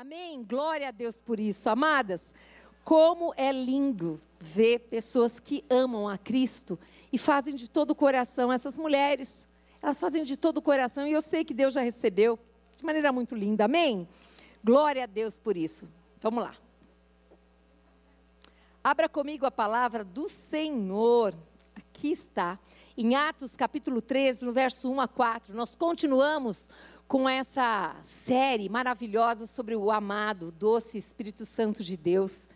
Amém? Glória a Deus por isso. Amadas, como é lindo ver pessoas que amam a Cristo e fazem de todo o coração. Essas mulheres, elas fazem de todo o coração e eu sei que Deus já recebeu de maneira muito linda. Amém? Glória a Deus por isso. Vamos lá. Abra comigo a palavra do Senhor. Aqui está, em Atos capítulo 13, no verso 1 a 4. Nós continuamos com essa série maravilhosa sobre o amado, doce Espírito Santo de Deus.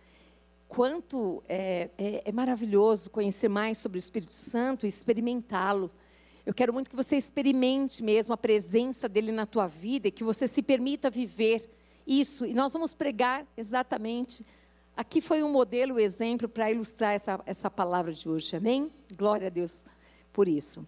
Quanto é, é, é maravilhoso conhecer mais sobre o Espírito Santo e experimentá-lo. Eu quero muito que você experimente mesmo a presença dele na tua vida e que você se permita viver isso. E nós vamos pregar exatamente. Aqui foi um modelo, um exemplo para ilustrar essa, essa palavra de hoje. Amém? Glória a Deus por isso.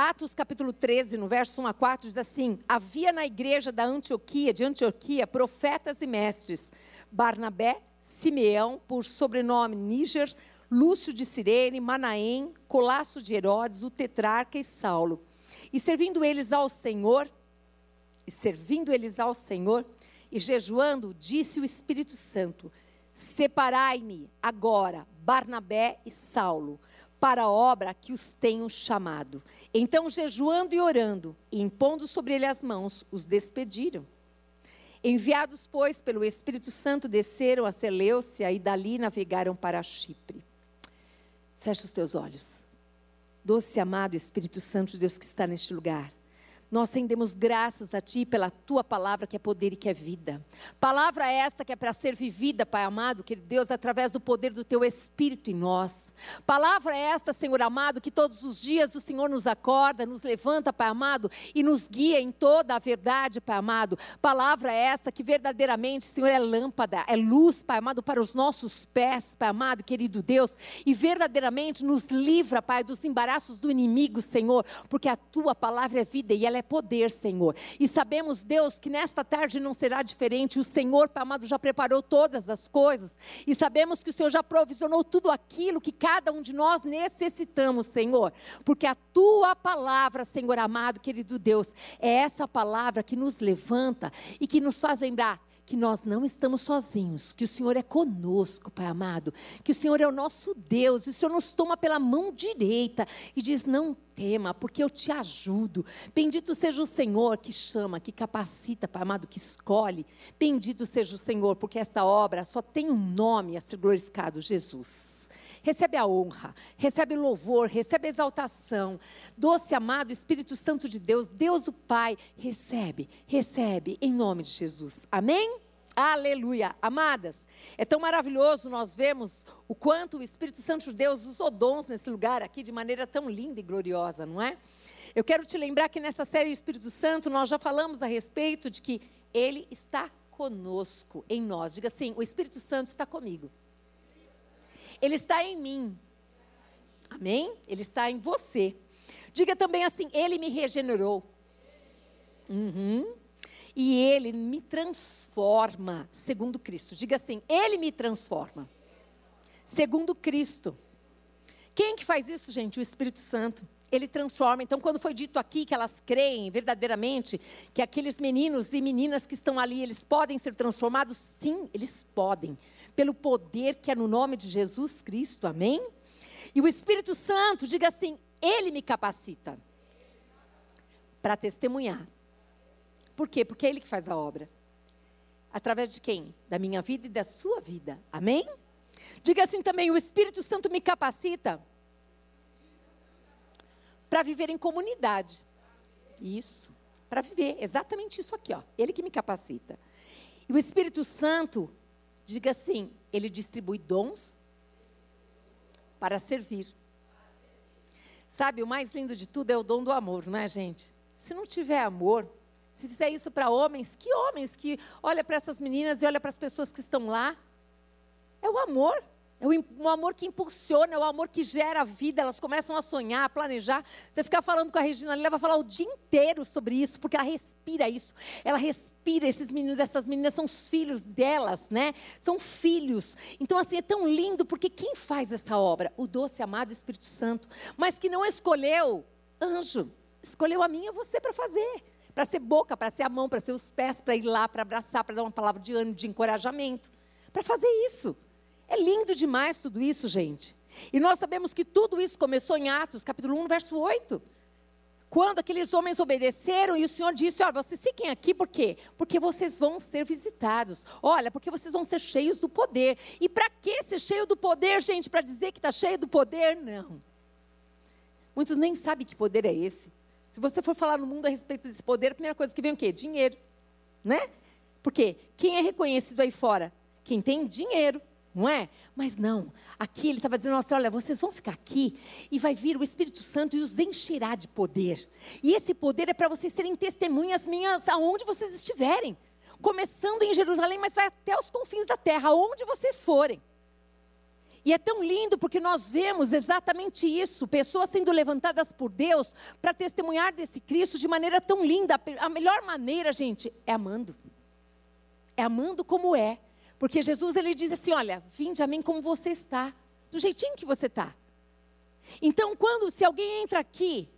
Atos capítulo 13, no verso 1 a 4, diz assim: Havia na igreja da Antioquia, de Antioquia, profetas e mestres: Barnabé, Simeão, por sobrenome Níger, Lúcio de Cirene, Manaém, Colasso de Herodes, o tetrarca e Saulo. E servindo eles ao Senhor, e servindo eles ao Senhor, e jejuando, disse o Espírito Santo: Separai-me agora, Barnabé e Saulo, para a obra que os tenho chamado. Então, jejuando e orando, e impondo sobre ele as mãos, os despediram. Enviados, pois, pelo Espírito Santo, desceram a Seleucia e dali navegaram para Chipre. Fecha os teus olhos. Doce amado Espírito Santo de Deus que está neste lugar. Nós rendemos graças a Ti pela Tua palavra que é poder e que é vida. Palavra esta que é para ser vivida, Pai amado, que Deus, através do poder do Teu Espírito em nós. Palavra esta, Senhor amado, que todos os dias o Senhor nos acorda, nos levanta, Pai amado, e nos guia em toda a verdade, Pai amado. Palavra esta que verdadeiramente, Senhor, é lâmpada, é luz, Pai amado, para os nossos pés, Pai amado, querido Deus, e verdadeiramente nos livra, Pai, dos embaraços do inimigo, Senhor, porque a Tua palavra é vida e ela é é poder, Senhor. E sabemos, Deus, que nesta tarde não será diferente. O Senhor, Pai amado, já preparou todas as coisas. E sabemos que o Senhor já provisionou tudo aquilo que cada um de nós necessitamos, Senhor. Porque a tua palavra, Senhor amado, querido Deus, é essa palavra que nos levanta e que nos faz lembrar que nós não estamos sozinhos, que o Senhor é conosco, Pai amado, que o Senhor é o nosso Deus, e o Senhor nos toma pela mão direita e diz: Não tema, porque eu te ajudo. Bendito seja o Senhor que chama, que capacita, Pai amado, que escolhe. Bendito seja o Senhor, porque esta obra só tem um nome a ser glorificado: Jesus recebe a honra, recebe louvor, recebe exaltação. Doce amado Espírito Santo de Deus, Deus o Pai, recebe, recebe em nome de Jesus. Amém? Aleluia. Amadas, é tão maravilhoso nós vemos o quanto o Espírito Santo de Deus usou dons nesse lugar aqui de maneira tão linda e gloriosa, não é? Eu quero te lembrar que nessa série Espírito Santo nós já falamos a respeito de que ele está conosco, em nós. Diga assim: o Espírito Santo está comigo. Ele está em mim. Amém? Ele está em você. Diga também assim: Ele me regenerou. Uhum. E Ele me transforma segundo Cristo. Diga assim: Ele me transforma segundo Cristo. Quem que faz isso, gente? O Espírito Santo. Ele transforma. Então, quando foi dito aqui que elas creem verdadeiramente que aqueles meninos e meninas que estão ali, eles podem ser transformados, sim, eles podem pelo poder que é no nome de Jesus Cristo, amém? E o Espírito Santo, diga assim: Ele me capacita para testemunhar. Por quê? Porque é Ele que faz a obra. Através de quem? Da minha vida e da sua vida, amém? Diga assim também: o Espírito Santo me capacita para viver em comunidade. Isso, para viver exatamente isso aqui, ó. Ele que me capacita. E o Espírito Santo Diga assim: Ele distribui dons para servir. Sabe, o mais lindo de tudo é o dom do amor, não é, gente? Se não tiver amor, se fizer isso para homens, que homens que olha para essas meninas e olha para as pessoas que estão lá? É o amor. É o amor que impulsiona, é o amor que gera vida. Elas começam a sonhar, a planejar. Você ficar falando com a Regina, ela vai falar o dia inteiro sobre isso, porque ela respira isso. Ela respira esses meninos, essas meninas são os filhos delas, né? São filhos. Então, assim, é tão lindo, porque quem faz essa obra? O doce amado Espírito Santo. Mas que não escolheu anjo, escolheu a e você para fazer para ser boca, para ser a mão, para ser os pés, para ir lá, para abraçar, para dar uma palavra de ânimo, de encorajamento, para fazer isso. É lindo demais tudo isso, gente. E nós sabemos que tudo isso começou em Atos, capítulo 1, verso 8. Quando aqueles homens obedeceram e o Senhor disse: Olha, vocês fiquem aqui por quê? Porque vocês vão ser visitados. Olha, porque vocês vão ser cheios do poder. E para que ser cheio do poder, gente? Para dizer que está cheio do poder? Não. Muitos nem sabem que poder é esse. Se você for falar no mundo a respeito desse poder, a primeira coisa que vem é o quê? Dinheiro. Né? Porque quem é reconhecido aí fora? Quem tem dinheiro não é? Mas não, aqui ele estava dizendo assim: olha, vocês vão ficar aqui e vai vir o Espírito Santo e os encherá de poder. E esse poder é para vocês serem testemunhas minhas aonde vocês estiverem. Começando em Jerusalém, mas vai até os confins da terra, aonde vocês forem. E é tão lindo porque nós vemos exatamente isso, pessoas sendo levantadas por Deus para testemunhar desse Cristo de maneira tão linda. A melhor maneira, gente, é amando. É amando como é. Porque Jesus ele diz assim: Olha, vinde a mim como você está, do jeitinho que você está. Então, quando, se alguém entra aqui,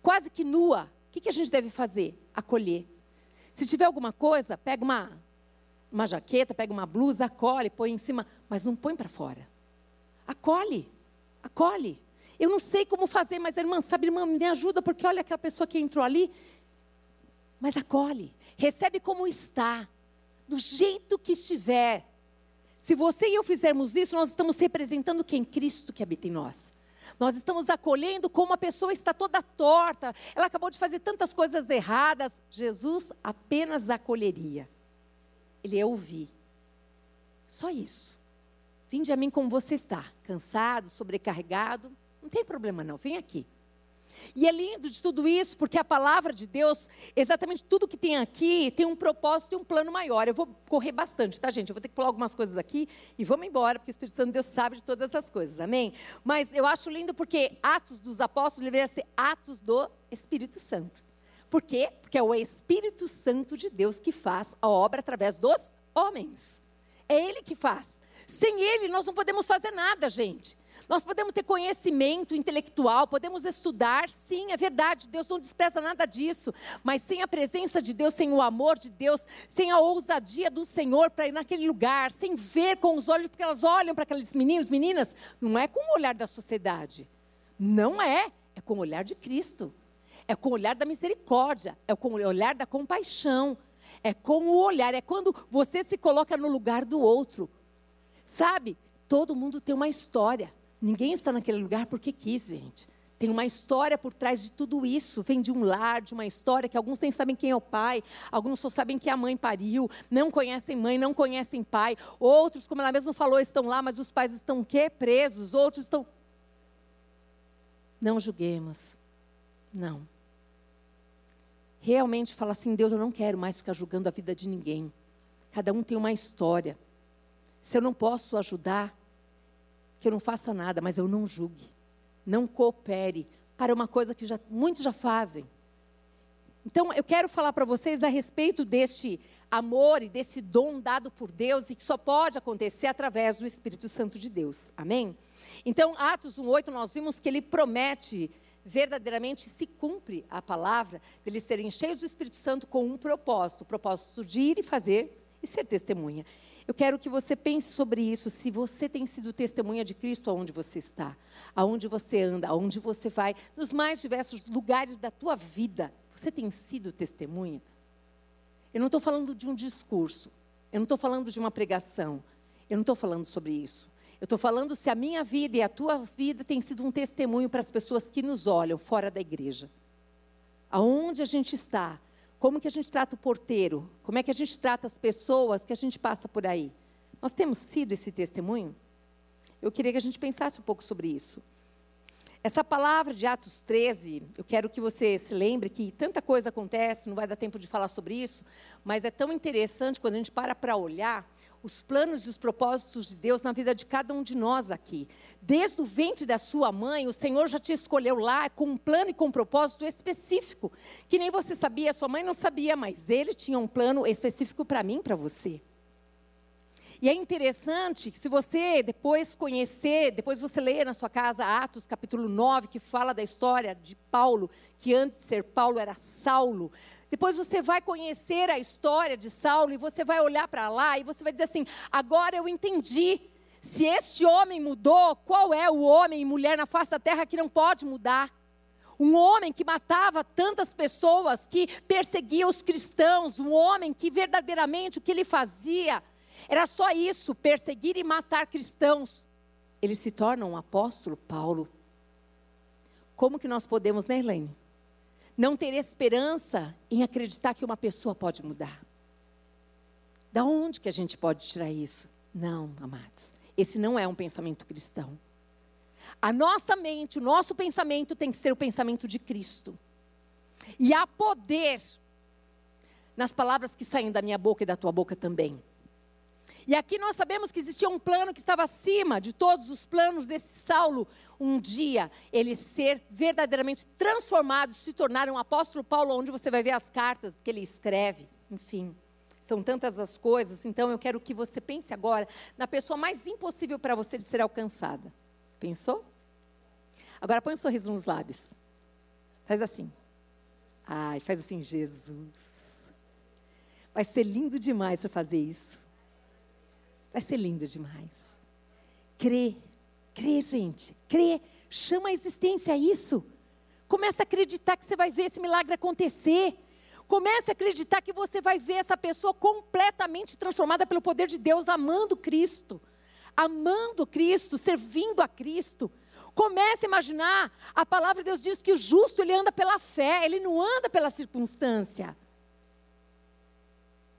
quase que nua, o que, que a gente deve fazer? Acolher. Se tiver alguma coisa, pega uma, uma jaqueta, pega uma blusa, acolhe, põe em cima, mas não põe para fora. Acolhe, acolhe. Eu não sei como fazer, mas a irmã, sabe, irmã, me ajuda, porque olha aquela pessoa que entrou ali. Mas acolhe, recebe como está do jeito que estiver. Se você e eu fizermos isso, nós estamos representando quem? Cristo que habita em nós. Nós estamos acolhendo como a pessoa está toda torta, ela acabou de fazer tantas coisas erradas. Jesus apenas acolheria. Ele ia ouvir. Só isso. Vinde a mim como você está, cansado, sobrecarregado. Não tem problema não, vem aqui. E é lindo de tudo isso, porque a palavra de Deus, exatamente tudo que tem aqui, tem um propósito e um plano maior. Eu vou correr bastante, tá, gente? Eu vou ter que pular algumas coisas aqui e vamos embora, porque o Espírito Santo de Deus sabe de todas as coisas, amém? Mas eu acho lindo porque Atos dos Apóstolos deveria ser Atos do Espírito Santo. Por quê? Porque é o Espírito Santo de Deus que faz a obra através dos homens. É Ele que faz. Sem Ele, nós não podemos fazer nada, gente. Nós podemos ter conhecimento intelectual, podemos estudar, sim, é verdade, Deus não despreza nada disso, mas sem a presença de Deus, sem o amor de Deus, sem a ousadia do Senhor para ir naquele lugar, sem ver com os olhos, porque elas olham para aqueles meninos, meninas, não é com o olhar da sociedade, não é, é com o olhar de Cristo, é com o olhar da misericórdia, é com o olhar da compaixão, é com o olhar, é quando você se coloca no lugar do outro, sabe? Todo mundo tem uma história. Ninguém está naquele lugar porque quis, gente. Tem uma história por trás de tudo isso. Vem de um lar, de uma história que alguns nem sabem quem é o pai, alguns só sabem que a mãe pariu, não conhecem mãe, não conhecem pai. Outros, como ela mesma falou, estão lá, mas os pais estão o quê? Presos. Outros estão. Não julguemos. Não. Realmente fala assim: Deus, eu não quero mais ficar julgando a vida de ninguém. Cada um tem uma história. Se eu não posso ajudar, que eu não faça nada, mas eu não julgue, não coopere para uma coisa que já, muitos já fazem. Então, eu quero falar para vocês a respeito deste amor e desse dom dado por Deus e que só pode acontecer através do Espírito Santo de Deus. Amém? Então, Atos 1:8 nós vimos que ele promete verdadeiramente se cumpre a palavra deles serem cheios do Espírito Santo com um propósito, o propósito de ir e fazer e ser testemunha. Eu quero que você pense sobre isso, se você tem sido testemunha de Cristo aonde você está, aonde você anda, aonde você vai, nos mais diversos lugares da tua vida. Você tem sido testemunha? Eu não estou falando de um discurso, eu não estou falando de uma pregação, eu não estou falando sobre isso. Eu estou falando se a minha vida e a tua vida tem sido um testemunho para as pessoas que nos olham fora da igreja. Aonde a gente está, como que a gente trata o porteiro? Como é que a gente trata as pessoas que a gente passa por aí? Nós temos sido esse testemunho? Eu queria que a gente pensasse um pouco sobre isso. Essa palavra de Atos 13, eu quero que você se lembre que tanta coisa acontece, não vai dar tempo de falar sobre isso, mas é tão interessante quando a gente para para olhar os planos e os propósitos de Deus na vida de cada um de nós aqui. Desde o ventre da sua mãe, o Senhor já te escolheu lá com um plano e com um propósito específico, que nem você sabia, sua mãe não sabia, mas Ele tinha um plano específico para mim, para você. E é interessante que se você depois conhecer, depois você ler na sua casa Atos capítulo 9, que fala da história de Paulo, que antes de ser Paulo era Saulo. Depois você vai conhecer a história de Saulo e você vai olhar para lá e você vai dizer assim: agora eu entendi. Se este homem mudou, qual é o homem e mulher na face da terra que não pode mudar? Um homem que matava tantas pessoas, que perseguia os cristãos, um homem que verdadeiramente o que ele fazia era só isso, perseguir e matar cristãos. Ele se torna um apóstolo Paulo. Como que nós podemos, né, Helene? Não ter esperança em acreditar que uma pessoa pode mudar. Da onde que a gente pode tirar isso? Não, amados. Esse não é um pensamento cristão. A nossa mente, o nosso pensamento tem que ser o pensamento de Cristo. E há poder nas palavras que saem da minha boca e da tua boca também. E aqui nós sabemos que existia um plano que estava acima de todos os planos desse Saulo. Um dia ele ser verdadeiramente transformado, se tornar um apóstolo Paulo, onde você vai ver as cartas que ele escreve. Enfim, são tantas as coisas. Então eu quero que você pense agora na pessoa mais impossível para você de ser alcançada. Pensou? Agora põe um sorriso nos lábios. Faz assim. Ai, faz assim, Jesus. Vai ser lindo demais para fazer isso. Vai ser lindo demais. Crê, crê, gente, crê. Chama a existência isso. Comece a acreditar que você vai ver esse milagre acontecer. Comece a acreditar que você vai ver essa pessoa completamente transformada pelo poder de Deus, amando Cristo. Amando Cristo, servindo a Cristo. Comece a imaginar, a palavra de Deus diz que o justo ele anda pela fé, ele não anda pela circunstância.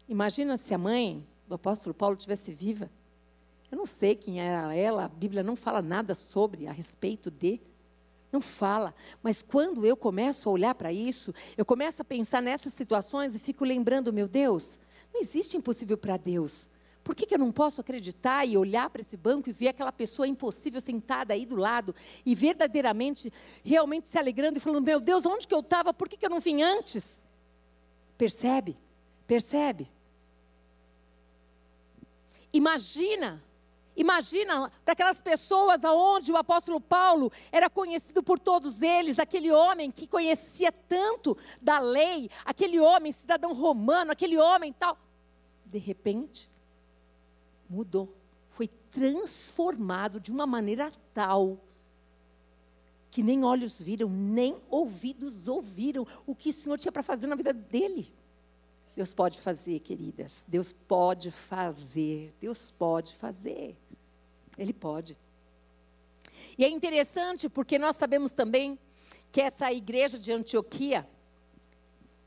Imagina se a mãe do apóstolo Paulo tivesse viva. Eu não sei quem era ela, a Bíblia não fala nada sobre, a respeito de. Não fala. Mas quando eu começo a olhar para isso, eu começo a pensar nessas situações e fico lembrando, meu Deus, não existe impossível para Deus. Por que, que, eu não posso acreditar e olhar para esse banco e ver aquela pessoa impossível sentada aí do lado e verdadeiramente, realmente se alegrando e falando: Meu Deus, onde que eu estava? Por que, que eu não vim antes? Percebe? Percebe? Imagina, imagina para aquelas pessoas aonde o apóstolo Paulo era conhecido por todos eles, aquele homem que conhecia tanto da lei, aquele homem cidadão romano, aquele homem tal. De repente, mudou, foi transformado de uma maneira tal que nem olhos viram, nem ouvidos ouviram o que o Senhor tinha para fazer na vida dele. Deus pode fazer, queridas. Deus pode fazer. Deus pode fazer. Ele pode. E é interessante porque nós sabemos também que essa igreja de Antioquia,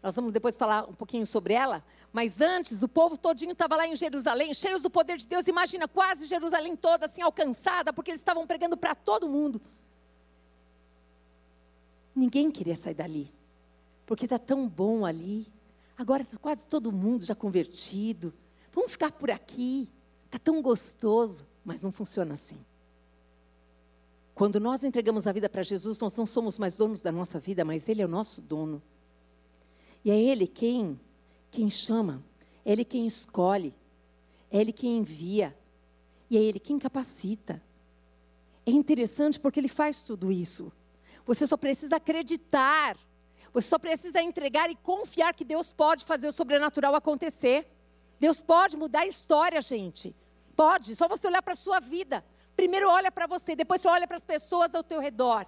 nós vamos depois falar um pouquinho sobre ela, mas antes o povo todinho estava lá em Jerusalém, cheios do poder de Deus. Imagina quase Jerusalém toda assim alcançada, porque eles estavam pregando para todo mundo. Ninguém queria sair dali, porque está tão bom ali. Agora tá quase todo mundo já convertido. Vamos ficar por aqui. Está tão gostoso, mas não funciona assim. Quando nós entregamos a vida para Jesus, nós não somos mais donos da nossa vida, mas Ele é o nosso dono. E é Ele quem, quem chama, é Ele quem escolhe, é Ele quem envia, e é Ele quem capacita. É interessante porque Ele faz tudo isso. Você só precisa acreditar você só precisa entregar e confiar que Deus pode fazer o sobrenatural acontecer. Deus pode mudar a história, gente. Pode, só você olhar para a sua vida. Primeiro olha para você, depois você olha para as pessoas ao teu redor.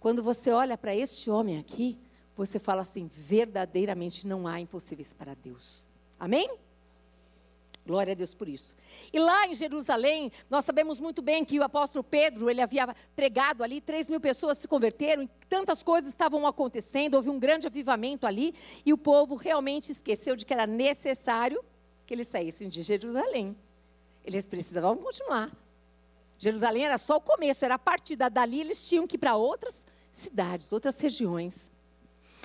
Quando você olha para este homem aqui, você fala assim: verdadeiramente não há impossíveis para Deus. Amém? Glória a Deus por isso. E lá em Jerusalém, nós sabemos muito bem que o apóstolo Pedro, ele havia pregado ali, 3 mil pessoas se converteram, e tantas coisas estavam acontecendo, houve um grande avivamento ali, e o povo realmente esqueceu de que era necessário que eles saíssem de Jerusalém. Eles precisavam continuar. Jerusalém era só o começo, era a partida dali, eles tinham que ir para outras cidades, outras regiões.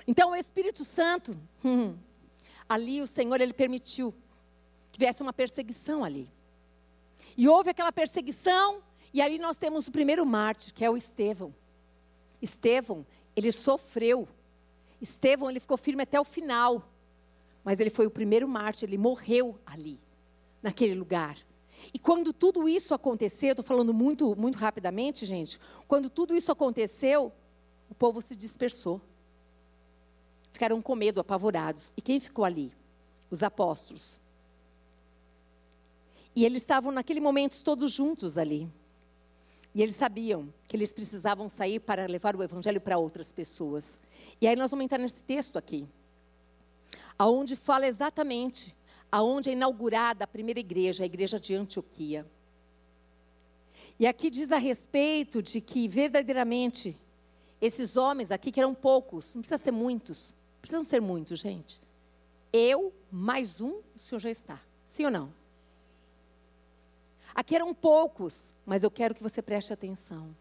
Então o Espírito Santo, hum, ali o Senhor, ele permitiu que viesse uma perseguição ali. E houve aquela perseguição, e ali nós temos o primeiro mártir, que é o Estevão. Estevão, ele sofreu. Estevão, ele ficou firme até o final. Mas ele foi o primeiro mártir, ele morreu ali. naquele lugar. E quando tudo isso aconteceu, estou falando muito, muito rapidamente, gente. Quando tudo isso aconteceu, o povo se dispersou. Ficaram com medo, apavorados. E quem ficou ali? Os apóstolos. E eles estavam naquele momento todos juntos ali. E eles sabiam que eles precisavam sair para levar o evangelho para outras pessoas. E aí nós vamos entrar nesse texto aqui, aonde fala exatamente aonde é inaugurada a primeira igreja, a igreja de Antioquia. E aqui diz a respeito de que verdadeiramente esses homens aqui, que eram poucos, não precisa ser muitos, precisam ser muitos, gente. Eu, mais um, o senhor já está. Sim ou não? Aqui eram poucos, mas eu quero que você preste atenção.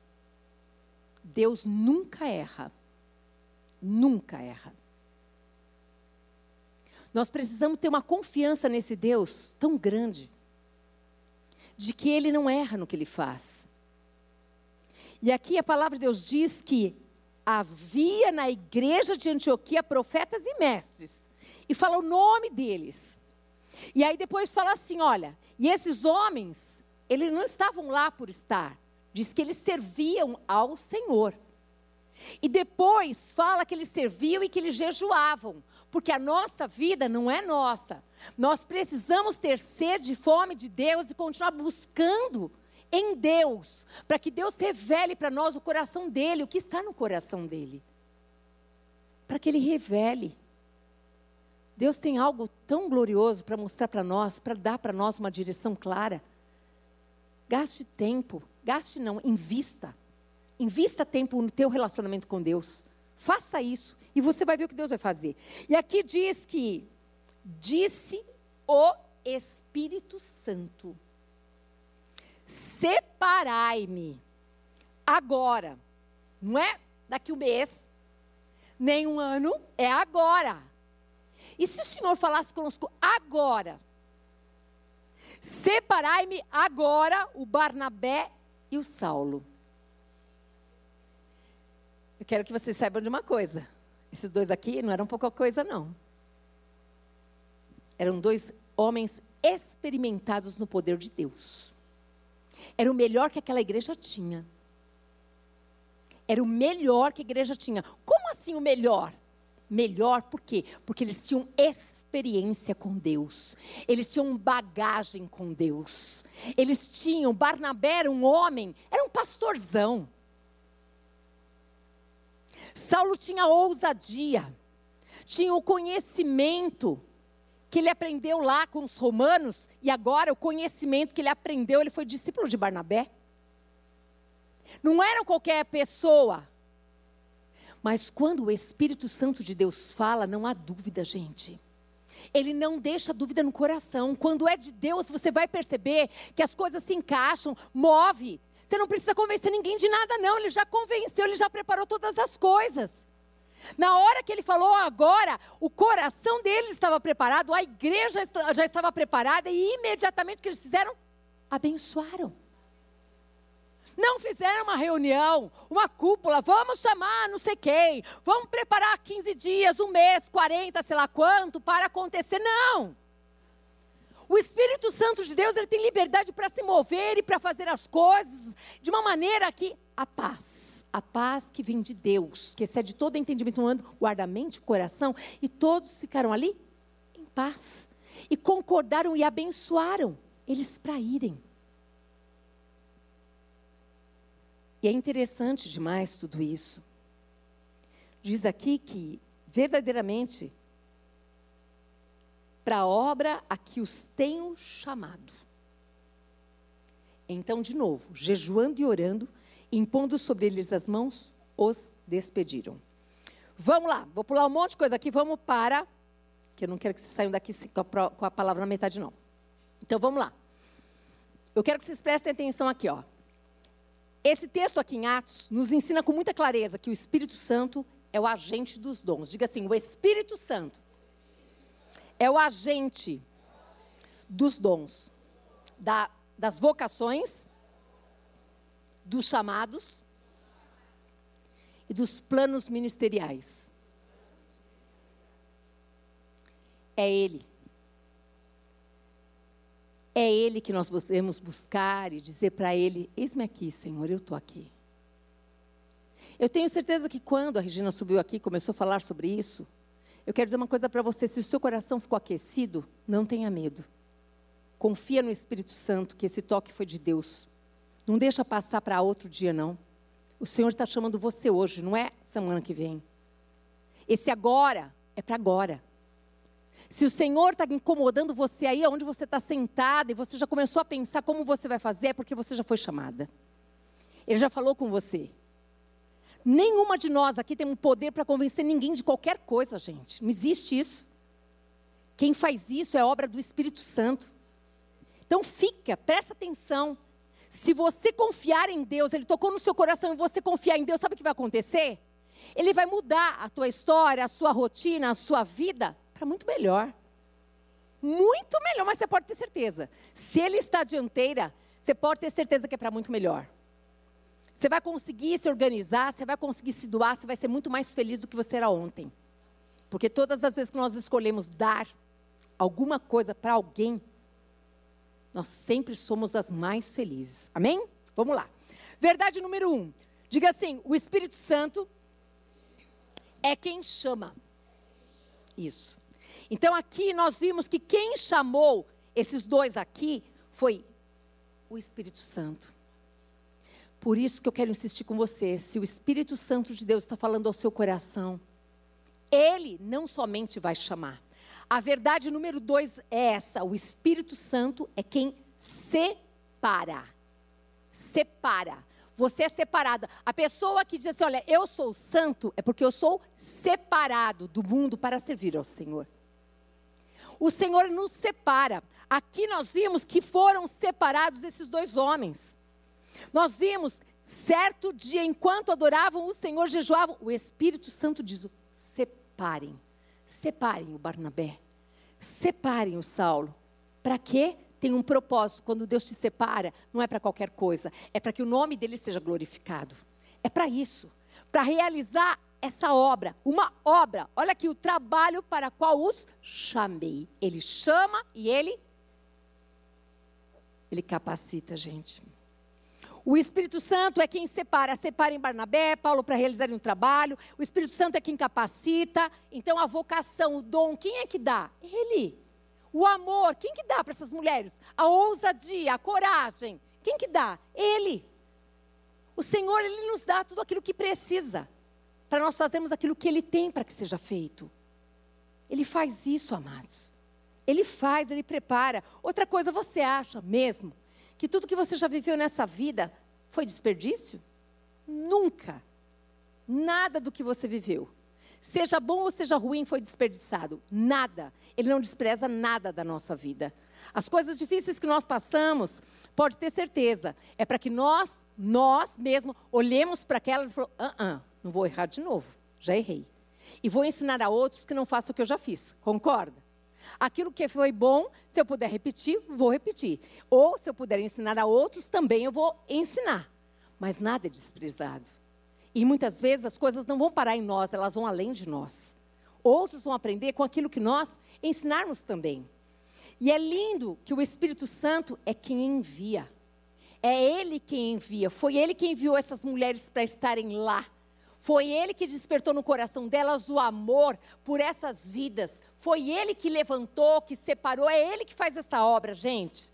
Deus nunca erra. Nunca erra. Nós precisamos ter uma confiança nesse Deus tão grande, de que ele não erra no que ele faz. E aqui a palavra de Deus diz que havia na igreja de Antioquia profetas e mestres, e fala o nome deles. E aí depois fala assim: olha, e esses homens, eles não estavam lá por estar, diz que eles serviam ao Senhor. E depois fala que eles serviam e que eles jejuavam, porque a nossa vida não é nossa. Nós precisamos ter sede e fome de Deus e continuar buscando em Deus, para que Deus revele para nós o coração dele, o que está no coração dele. Para que ele revele. Deus tem algo tão glorioso para mostrar para nós, para dar para nós uma direção clara. Gaste tempo, gaste não, invista Invista tempo no teu relacionamento com Deus. Faça isso e você vai ver o que Deus vai fazer. E aqui diz que disse o Espírito Santo: Separai-me agora. Não é daqui um mês, nem um ano, é agora. E se o Senhor falasse conosco agora? Separai-me agora o Barnabé e o Saulo. Eu quero que vocês saibam de uma coisa. Esses dois aqui não eram pouca coisa, não. Eram dois homens experimentados no poder de Deus. Era o melhor que aquela igreja tinha. Era o melhor que a igreja tinha. Como assim o melhor? Melhor por quê? Porque eles tinham experiência com Deus. Eles tinham bagagem com Deus. Eles tinham, Barnabé era um homem, era um pastorzão. Saulo tinha ousadia, tinha o conhecimento que ele aprendeu lá com os romanos, e agora o conhecimento que ele aprendeu, ele foi discípulo de Barnabé. Não era qualquer pessoa. Mas quando o Espírito Santo de Deus fala, não há dúvida, gente. Ele não deixa dúvida no coração. Quando é de Deus, você vai perceber que as coisas se encaixam, move. Você não precisa convencer ninguém de nada, não. Ele já convenceu, ele já preparou todas as coisas. Na hora que ele falou agora, o coração deles estava preparado, a igreja já estava preparada e imediatamente que eles fizeram? Abençoaram. Não fizeram uma reunião, uma cúpula, vamos chamar não sei quem, vamos preparar 15 dias, um mês, 40, sei lá quanto, para acontecer. Não! O Espírito Santo de Deus, ele tem liberdade para se mover e para fazer as coisas de uma maneira que a paz, a paz que vem de Deus, que excede todo entendimento humano, guarda a mente, o coração, e todos ficaram ali em paz. E concordaram e abençoaram eles para irem. E é interessante demais tudo isso. Diz aqui que verdadeiramente para a obra a que os tenho chamado. Então, de novo, jejuando e orando, impondo sobre eles as mãos, os despediram. Vamos lá, vou pular um monte de coisa aqui, vamos para. Que eu não quero que vocês saiam daqui com a palavra na metade, não. Então vamos lá. Eu quero que vocês prestem atenção aqui, ó. Esse texto aqui em Atos nos ensina com muita clareza que o Espírito Santo é o agente dos dons. Diga assim: o Espírito Santo é o agente dos dons, da, das vocações, dos chamados e dos planos ministeriais. É Ele. É Ele que nós devemos buscar e dizer para Ele: Eis-me aqui, Senhor, eu estou aqui. Eu tenho certeza que quando a Regina subiu aqui e começou a falar sobre isso, eu quero dizer uma coisa para você: se o seu coração ficou aquecido, não tenha medo. Confia no Espírito Santo, que esse toque foi de Deus. Não deixa passar para outro dia, não. O Senhor está chamando você hoje, não é semana que vem. Esse agora é para agora. Se o Senhor está incomodando você aí onde você está sentada e você já começou a pensar como você vai fazer, é porque você já foi chamada. Ele já falou com você. Nenhuma de nós aqui tem um poder para convencer ninguém de qualquer coisa, gente. Não existe isso. Quem faz isso é obra do Espírito Santo. Então fica, presta atenção. Se você confiar em Deus, Ele tocou no seu coração e você confiar em Deus, sabe o que vai acontecer? Ele vai mudar a tua história, a sua rotina, a sua vida para muito melhor. Muito melhor, mas você pode ter certeza. Se Ele está dianteira, você pode ter certeza que é para muito melhor. Você vai conseguir se organizar, você vai conseguir se doar, você vai ser muito mais feliz do que você era ontem. Porque todas as vezes que nós escolhemos dar alguma coisa para alguém, nós sempre somos as mais felizes. Amém? Vamos lá. Verdade número um. Diga assim: o Espírito Santo é quem chama. Isso. Então aqui nós vimos que quem chamou esses dois aqui foi o Espírito Santo. Por isso que eu quero insistir com você: se o Espírito Santo de Deus está falando ao seu coração, ele não somente vai chamar. A verdade número dois é essa: o Espírito Santo é quem separa. Separa. Você é separada. A pessoa que diz assim: Olha, eu sou santo, é porque eu sou separado do mundo para servir ao Senhor. O Senhor nos separa. Aqui nós vimos que foram separados esses dois homens. Nós vimos, certo dia, enquanto adoravam o Senhor, jejuavam, o Espírito Santo diz: separem, separem o Barnabé, separem o Saulo. Para quê? Tem um propósito. Quando Deus te separa, não é para qualquer coisa, é para que o nome dele seja glorificado. É para isso, para realizar essa obra, uma obra. Olha aqui o trabalho para qual os chamei. Ele chama e ele ele capacita, gente. O Espírito Santo é quem separa, separa em Barnabé, Paulo para realizarem um trabalho. O Espírito Santo é quem capacita. Então a vocação, o dom, quem é que dá? Ele. O amor, quem que dá para essas mulheres? A ousadia, a coragem, quem que dá? Ele. O Senhor, ele nos dá tudo aquilo que precisa para nós fazermos aquilo que ele tem para que seja feito. Ele faz isso, amados. Ele faz, ele prepara. Outra coisa, você acha mesmo que tudo que você já viveu nessa vida foi desperdício? Nunca. Nada do que você viveu, seja bom ou seja ruim, foi desperdiçado. Nada. Ele não despreza nada da nossa vida. As coisas difíceis que nós passamos, pode ter certeza, é para que nós, nós mesmo, olhemos para aquelas e falamos: ah, ah, não vou errar de novo, já errei. E vou ensinar a outros que não façam o que eu já fiz, concorda? Aquilo que foi bom, se eu puder repetir, vou repetir. Ou se eu puder ensinar a outros, também eu vou ensinar. Mas nada é desprezado. E muitas vezes as coisas não vão parar em nós, elas vão além de nós. Outros vão aprender com aquilo que nós ensinarmos também. E é lindo que o Espírito Santo é quem envia. É Ele quem envia. Foi Ele quem enviou essas mulheres para estarem lá foi Ele que despertou no coração delas o amor por essas vidas. Foi Ele que levantou, que separou. É Ele que faz essa obra, gente.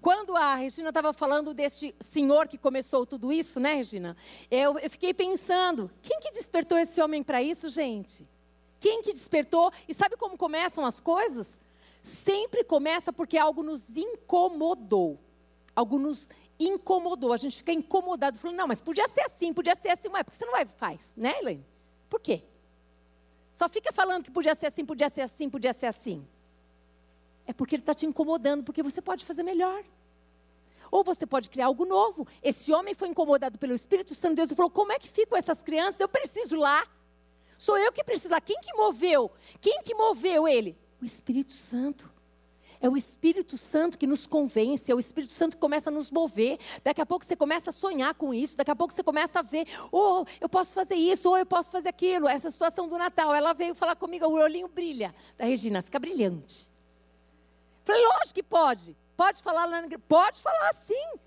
Quando a Regina estava falando deste senhor que começou tudo isso, né, Regina? Eu, eu fiquei pensando: quem que despertou esse homem para isso, gente? Quem que despertou? E sabe como começam as coisas? Sempre começa porque algo nos incomodou. Algo nos incomodou, a gente fica incomodado, falando, não, mas podia ser assim, podia ser assim, mas por você não vai faz, né, Elaine? Por quê? Só fica falando que podia ser assim, podia ser assim, podia ser assim. É porque ele está te incomodando, porque você pode fazer melhor. Ou você pode criar algo novo. Esse homem foi incomodado pelo Espírito Santo de Deus e falou: como é que ficam essas crianças? Eu preciso lá. Sou eu que preciso lá. Quem que moveu? Quem que moveu ele? O Espírito Santo. É o Espírito Santo que nos convence, é o Espírito Santo que começa a nos mover. Daqui a pouco você começa a sonhar com isso, daqui a pouco você começa a ver, ou oh, eu posso fazer isso, ou eu posso fazer aquilo. Essa situação do Natal, ela veio falar comigo, o olhinho brilha da Regina, fica brilhante. Falei, lógico que pode. Pode falar lá na igreja. Pode falar sim.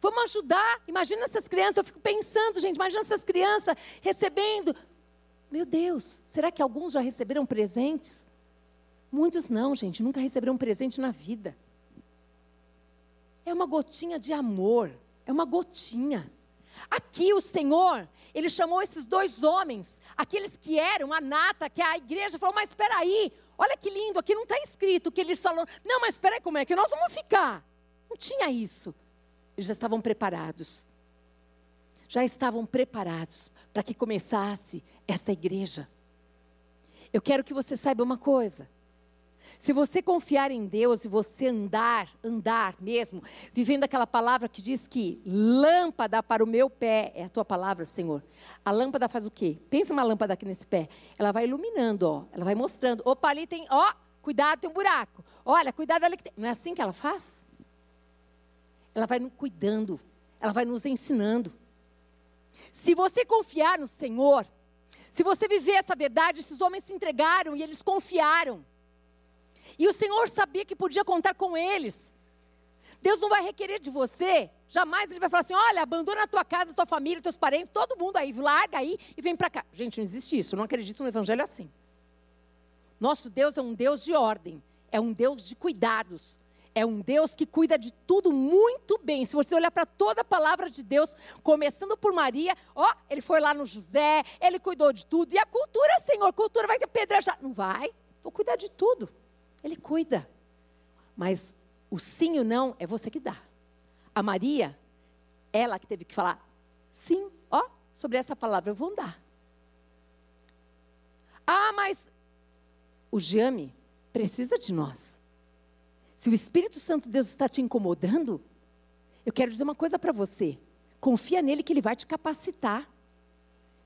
Vamos ajudar. Imagina essas crianças. Eu fico pensando, gente, imagina essas crianças recebendo. Meu Deus, será que alguns já receberam presentes? Muitos não, gente, nunca receberam um presente na vida. É uma gotinha de amor. É uma gotinha. Aqui o Senhor, ele chamou esses dois homens, aqueles que eram a nata, que a igreja falou: Mas espera aí, olha que lindo, aqui não está escrito que eles falaram: Não, mas espera aí, como é que nós vamos ficar? Não tinha isso. Eles já estavam preparados. Já estavam preparados para que começasse esta igreja. Eu quero que você saiba uma coisa. Se você confiar em Deus e você andar, andar mesmo, vivendo aquela palavra que diz que lâmpada para o meu pé é a tua palavra, Senhor. A lâmpada faz o quê? Pensa uma lâmpada aqui nesse pé. Ela vai iluminando, ó. Ela vai mostrando. Opa, ali tem, ó, cuidado, tem um buraco. Olha, cuidado ali que tem. Não é assim que ela faz? Ela vai nos cuidando. Ela vai nos ensinando. Se você confiar no Senhor, se você viver essa verdade, esses homens se entregaram e eles confiaram. E o Senhor sabia que podia contar com eles. Deus não vai requerer de você, jamais Ele vai falar assim: olha, abandona a tua casa, a tua família, teus parentes, todo mundo aí, larga aí e vem para cá. Gente, não existe isso, eu não acredito no Evangelho assim. Nosso Deus é um Deus de ordem, é um Deus de cuidados, é um Deus que cuida de tudo muito bem. Se você olhar para toda a palavra de Deus, começando por Maria, ó, ele foi lá no José, ele cuidou de tudo. E a cultura, Senhor, cultura vai ter pedrejar. Não vai, vou cuidar de tudo. Ele cuida. Mas o sim e o não é você que dá. A Maria, ela que teve que falar sim, ó, sobre essa palavra eu vou dar. Ah, mas o Jame precisa de nós. Se o Espírito Santo de Deus está te incomodando, eu quero dizer uma coisa para você. Confia nele que ele vai te capacitar.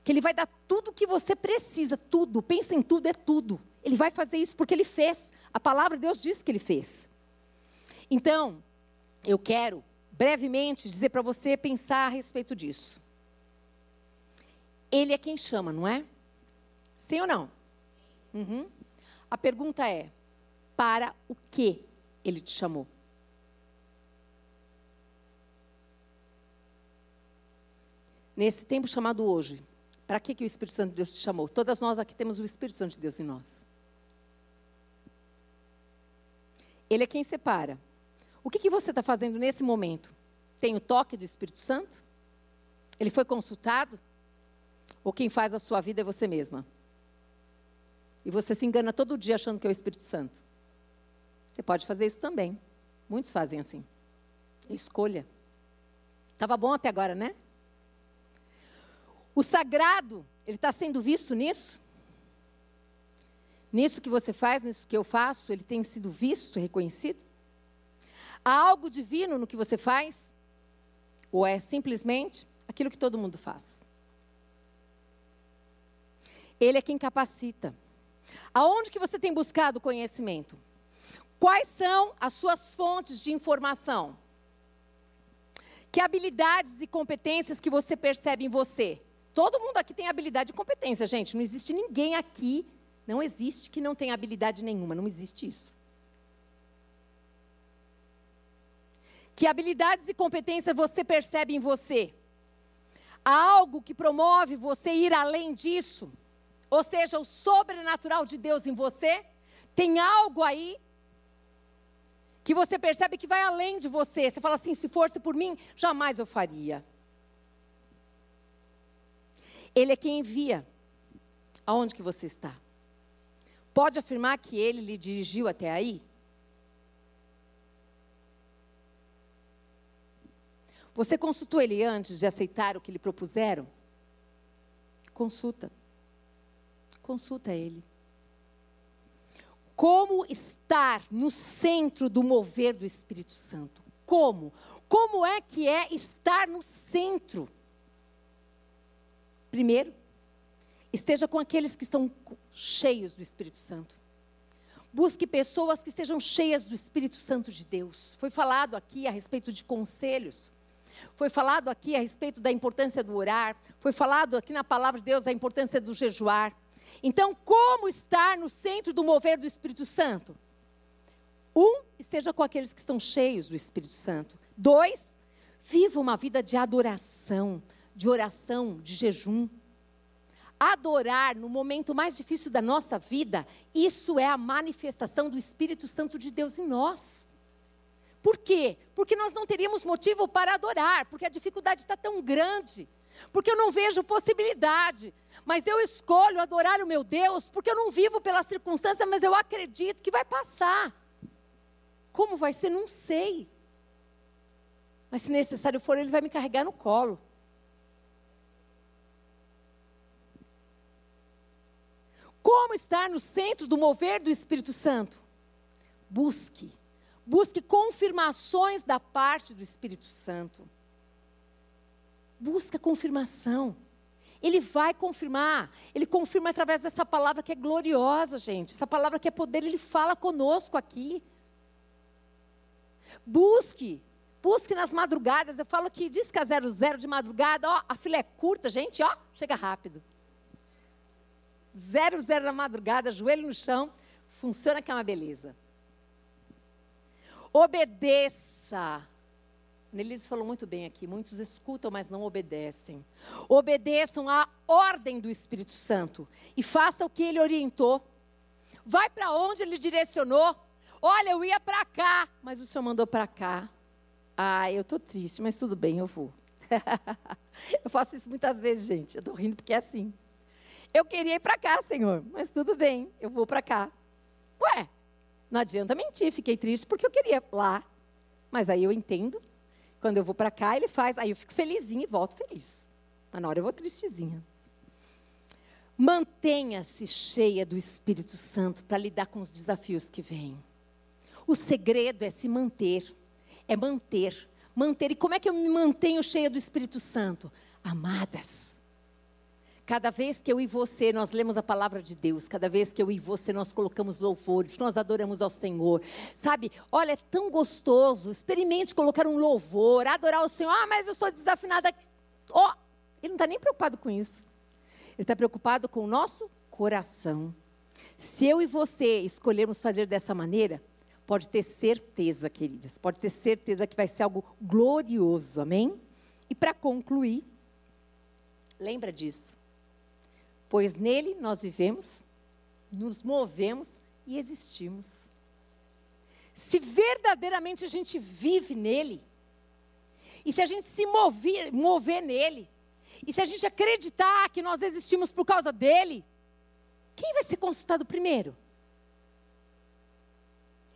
Que ele vai dar tudo o que você precisa, tudo. Pensa em tudo, é tudo. Ele vai fazer isso porque ele fez. A palavra de Deus diz que ele fez. Então, eu quero brevemente dizer para você pensar a respeito disso. Ele é quem chama, não é? Sim ou não? Uhum. A pergunta é: para o que ele te chamou? Nesse tempo chamado hoje, para que, que o Espírito Santo de Deus te chamou? Todas nós aqui temos o Espírito Santo de Deus em nós. Ele é quem separa. O que, que você está fazendo nesse momento? Tem o toque do Espírito Santo? Ele foi consultado? Ou quem faz a sua vida é você mesma? E você se engana todo dia achando que é o Espírito Santo. Você pode fazer isso também. Muitos fazem assim. Escolha. Estava bom até agora, né? O sagrado, ele está sendo visto nisso? Nisso que você faz, nisso que eu faço, ele tem sido visto, reconhecido? Há algo divino no que você faz? Ou é simplesmente aquilo que todo mundo faz? Ele é quem capacita. Aonde que você tem buscado conhecimento? Quais são as suas fontes de informação? Que habilidades e competências que você percebe em você? Todo mundo aqui tem habilidade e competência, gente. Não existe ninguém aqui não existe que não tenha habilidade nenhuma, não existe isso. Que habilidades e competências você percebe em você? Há algo que promove você ir além disso? Ou seja, o sobrenatural de Deus em você? Tem algo aí que você percebe que vai além de você. Você fala assim: se fosse por mim, jamais eu faria. Ele é quem envia. Aonde que você está? Pode afirmar que ele lhe dirigiu até aí? Você consultou ele antes de aceitar o que lhe propuseram? Consulta. Consulta ele. Como estar no centro do mover do Espírito Santo? Como? Como é que é estar no centro? Primeiro, Esteja com aqueles que estão cheios do Espírito Santo. Busque pessoas que sejam cheias do Espírito Santo de Deus. Foi falado aqui a respeito de conselhos. Foi falado aqui a respeito da importância do orar. Foi falado aqui na palavra de Deus a importância do jejuar. Então, como estar no centro do mover do Espírito Santo? Um, esteja com aqueles que estão cheios do Espírito Santo. Dois, viva uma vida de adoração, de oração, de jejum. Adorar no momento mais difícil da nossa vida, isso é a manifestação do Espírito Santo de Deus em nós. Por quê? Porque nós não teríamos motivo para adorar, porque a dificuldade está tão grande, porque eu não vejo possibilidade. Mas eu escolho adorar o meu Deus, porque eu não vivo pela circunstância, mas eu acredito que vai passar. Como vai ser? Não sei. Mas se necessário for, Ele vai me carregar no colo. Como estar no centro do mover do Espírito Santo? Busque. Busque confirmações da parte do Espírito Santo. Busca confirmação. Ele vai confirmar. Ele confirma através dessa palavra que é gloriosa, gente. Essa palavra que é poder, ele fala conosco aqui. Busque. Busque nas madrugadas. Eu falo que disca 00 de madrugada, ó, a fila é curta, gente, ó, chega rápido. Zero, zero na madrugada, joelho no chão, funciona que é uma beleza. Obedeça. Nelise falou muito bem aqui. Muitos escutam, mas não obedecem. Obedeçam à ordem do Espírito Santo e faça o que ele orientou. Vai para onde ele direcionou. Olha, eu ia para cá, mas o Senhor mandou para cá. Ah, eu estou triste, mas tudo bem, eu vou. eu faço isso muitas vezes, gente. Eu estou rindo porque é assim. Eu queria ir para cá, Senhor, mas tudo bem, eu vou para cá. Ué, não adianta mentir, fiquei triste porque eu queria lá. Mas aí eu entendo. Quando eu vou para cá, ele faz, aí eu fico felizinha e volto feliz. Mas na hora eu vou tristezinha. Mantenha-se cheia do Espírito Santo para lidar com os desafios que vêm. O segredo é se manter, é manter, manter. E como é que eu me mantenho cheia do Espírito Santo? Amadas Cada vez que eu e você nós lemos a palavra de Deus, cada vez que eu e você nós colocamos louvores, nós adoramos ao Senhor, sabe? Olha, é tão gostoso. Experimente colocar um louvor, adorar o Senhor. Ah, mas eu sou desafinada. Ó, oh, ele não está nem preocupado com isso. Ele está preocupado com o nosso coração. Se eu e você escolhermos fazer dessa maneira, pode ter certeza, queridas, pode ter certeza que vai ser algo glorioso, amém? E para concluir, lembra disso pois nele nós vivemos, nos movemos e existimos. Se verdadeiramente a gente vive nele, e se a gente se mover, mover nele, e se a gente acreditar que nós existimos por causa dele, quem vai ser consultado primeiro?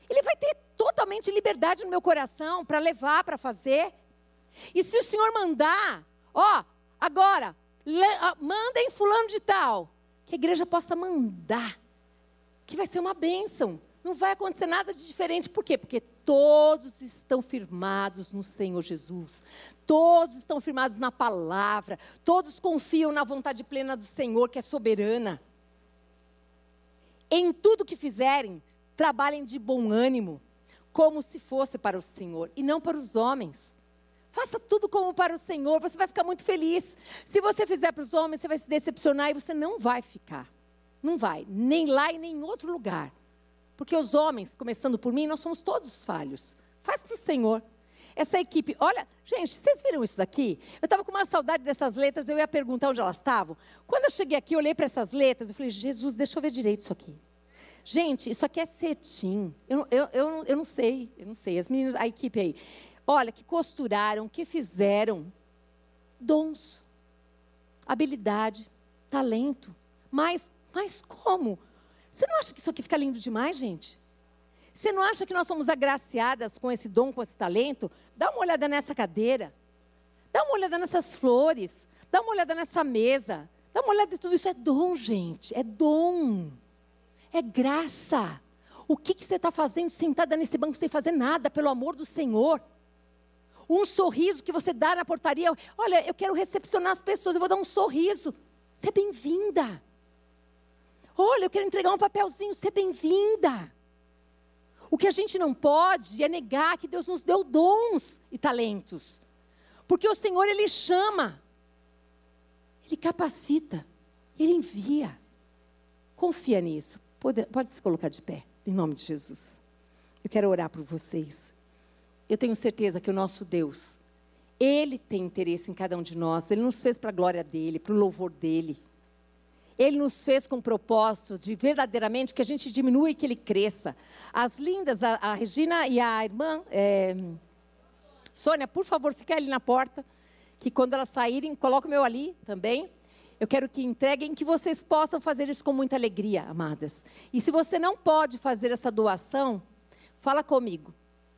Ele vai ter totalmente liberdade no meu coração para levar, para fazer. E se o Senhor mandar, ó, agora, mandem fulano de tal. Que a igreja possa mandar. Que vai ser uma bênção. Não vai acontecer nada de diferente. Por quê? Porque todos estão firmados no Senhor Jesus. Todos estão firmados na palavra. Todos confiam na vontade plena do Senhor, que é soberana. Em tudo que fizerem, trabalhem de bom ânimo, como se fosse para o Senhor e não para os homens. Faça tudo como para o Senhor, você vai ficar muito feliz. Se você fizer para os homens, você vai se decepcionar e você não vai ficar. Não vai, nem lá e nem em outro lugar. Porque os homens, começando por mim, nós somos todos falhos. Faz para o Senhor. Essa equipe, olha, gente, vocês viram isso daqui? Eu estava com uma saudade dessas letras, eu ia perguntar onde elas estavam. Quando eu cheguei aqui, eu olhei para essas letras e falei, Jesus, deixa eu ver direito isso aqui. Gente, isso aqui é cetim. Eu, eu, eu, eu não sei, eu não sei. As meninas, a equipe aí. Olha, que costuraram, que fizeram dons, habilidade, talento. Mas, mas como? Você não acha que isso aqui fica lindo demais, gente? Você não acha que nós somos agraciadas com esse dom, com esse talento? Dá uma olhada nessa cadeira. Dá uma olhada nessas flores. Dá uma olhada nessa mesa. Dá uma olhada em tudo isso. É dom, gente. É dom. É graça. O que, que você está fazendo sentada nesse banco sem fazer nada, pelo amor do Senhor? Um sorriso que você dá na portaria. Olha, eu quero recepcionar as pessoas, eu vou dar um sorriso. Você é bem-vinda. Olha, eu quero entregar um papelzinho, você é bem-vinda. O que a gente não pode é negar que Deus nos deu dons e talentos. Porque o Senhor, Ele chama, Ele capacita, Ele envia. Confia nisso. Pode, pode se colocar de pé, em nome de Jesus. Eu quero orar por vocês. Eu tenho certeza que o nosso Deus, Ele tem interesse em cada um de nós. Ele nos fez para a glória dEle, para o louvor dEle. Ele nos fez com o propósito de verdadeiramente que a gente diminua e que Ele cresça. As lindas, a, a Regina e a irmã é, Sônia, por favor, fica ali na porta, que quando elas saírem, coloca o meu ali também. Eu quero que entreguem, que vocês possam fazer isso com muita alegria, amadas. E se você não pode fazer essa doação, fala comigo,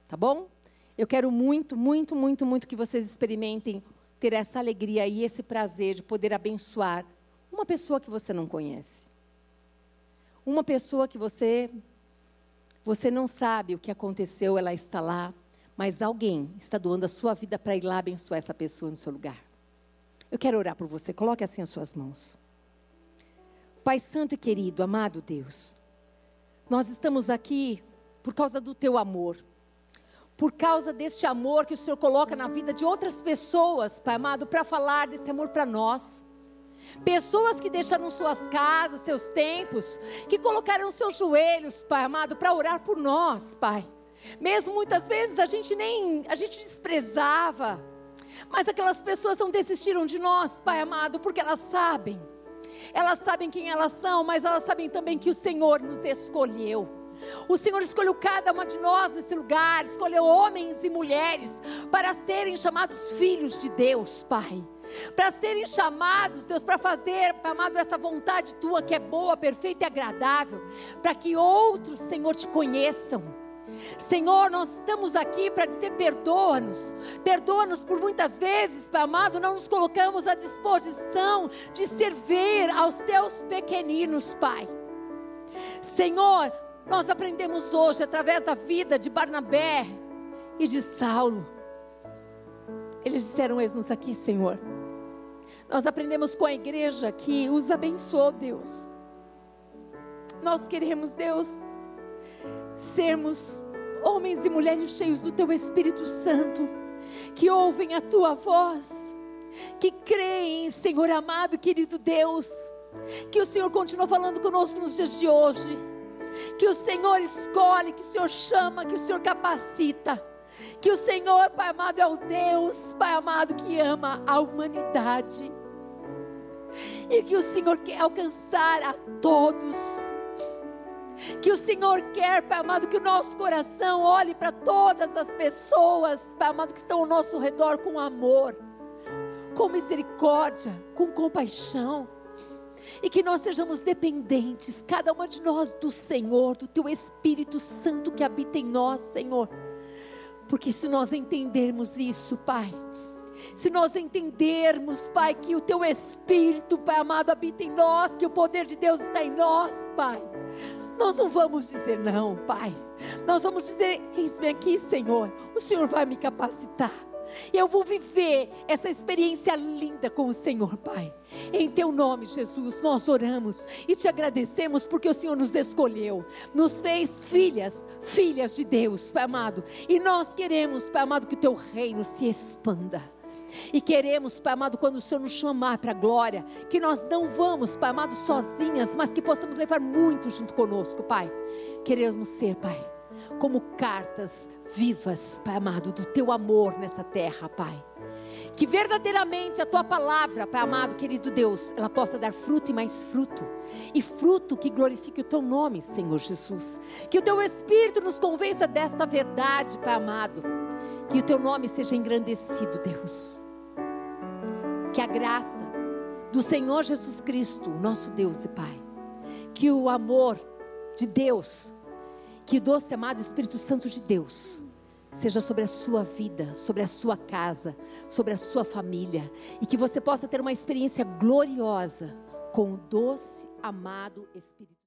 tá bom? Eu quero muito, muito, muito, muito que vocês experimentem ter essa alegria e esse prazer de poder abençoar uma pessoa que você não conhece. Uma pessoa que você você não sabe o que aconteceu, ela está lá, mas alguém está doando a sua vida para ir lá abençoar essa pessoa no seu lugar. Eu quero orar por você. Coloque assim as suas mãos. Pai Santo e querido, amado Deus, nós estamos aqui por causa do teu amor. Por causa deste amor que o Senhor coloca na vida de outras pessoas, Pai amado, para falar desse amor para nós. Pessoas que deixaram suas casas, seus tempos, que colocaram seus joelhos, Pai amado, para orar por nós, Pai. Mesmo muitas vezes a gente nem, a gente desprezava, mas aquelas pessoas não desistiram de nós, Pai amado, porque elas sabem. Elas sabem quem elas são, mas elas sabem também que o Senhor nos escolheu. O Senhor escolheu cada uma de nós nesse lugar, escolheu homens e mulheres para serem chamados filhos de Deus, Pai. Para serem chamados, Deus, para fazer, amado, essa vontade tua que é boa, perfeita e agradável, para que outros, Senhor, te conheçam Senhor, nós estamos aqui para dizer: perdoa-nos, perdoa-nos por muitas vezes, Pai amado, não nos colocamos à disposição de servir aos teus pequeninos, Pai. Senhor, nós aprendemos hoje, através da vida de Barnabé e de Saulo, eles disseram: Eis-nos aqui, Senhor. Nós aprendemos com a igreja que os abençoou, Deus. Nós queremos, Deus, sermos homens e mulheres cheios do teu Espírito Santo, que ouvem a tua voz, que creem, Senhor amado, querido Deus, que o Senhor continua falando conosco nos dias de hoje, que o Senhor escolhe, que o Senhor chama, que o Senhor capacita. Que o Senhor, Pai amado, é o Deus, Pai amado, que ama a humanidade. E que o Senhor quer alcançar a todos que o Senhor quer, Pai amado, que o nosso coração olhe para todas as pessoas, Pai amado, que estão ao nosso redor com amor, com misericórdia, com compaixão. E que nós sejamos dependentes, cada uma de nós, do Senhor, do Teu Espírito Santo que habita em nós, Senhor. Porque se nós entendermos isso, Pai, se nós entendermos, Pai, que o Teu Espírito, Pai amado, habita em nós, que o poder de Deus está em nós, Pai nós não vamos dizer não, Pai. Nós vamos dizer: Eis-me aqui, Senhor. O Senhor vai me capacitar. Eu vou viver essa experiência linda com o Senhor, Pai. Em Teu nome, Jesus, nós oramos e te agradecemos porque o Senhor nos escolheu, nos fez filhas, filhas de Deus, Pai amado. E nós queremos, Pai amado, que o Teu reino se expanda. E queremos, Pai amado, quando o Senhor nos chamar para a glória, que nós não vamos, Pai amado, sozinhas, mas que possamos levar muito junto conosco, Pai. Queremos ser, Pai, como cartas vivas, Pai amado, do teu amor nessa terra, Pai. Que verdadeiramente a tua palavra, Pai amado, querido Deus, ela possa dar fruto e mais fruto. E fruto que glorifique o teu nome, Senhor Jesus. Que o teu Espírito nos convença desta verdade, Pai amado. Que o teu nome seja engrandecido, Deus que a graça do Senhor Jesus Cristo, nosso Deus e Pai, que o amor de Deus, que o doce amado Espírito Santo de Deus, seja sobre a sua vida, sobre a sua casa, sobre a sua família, e que você possa ter uma experiência gloriosa com o doce amado Espírito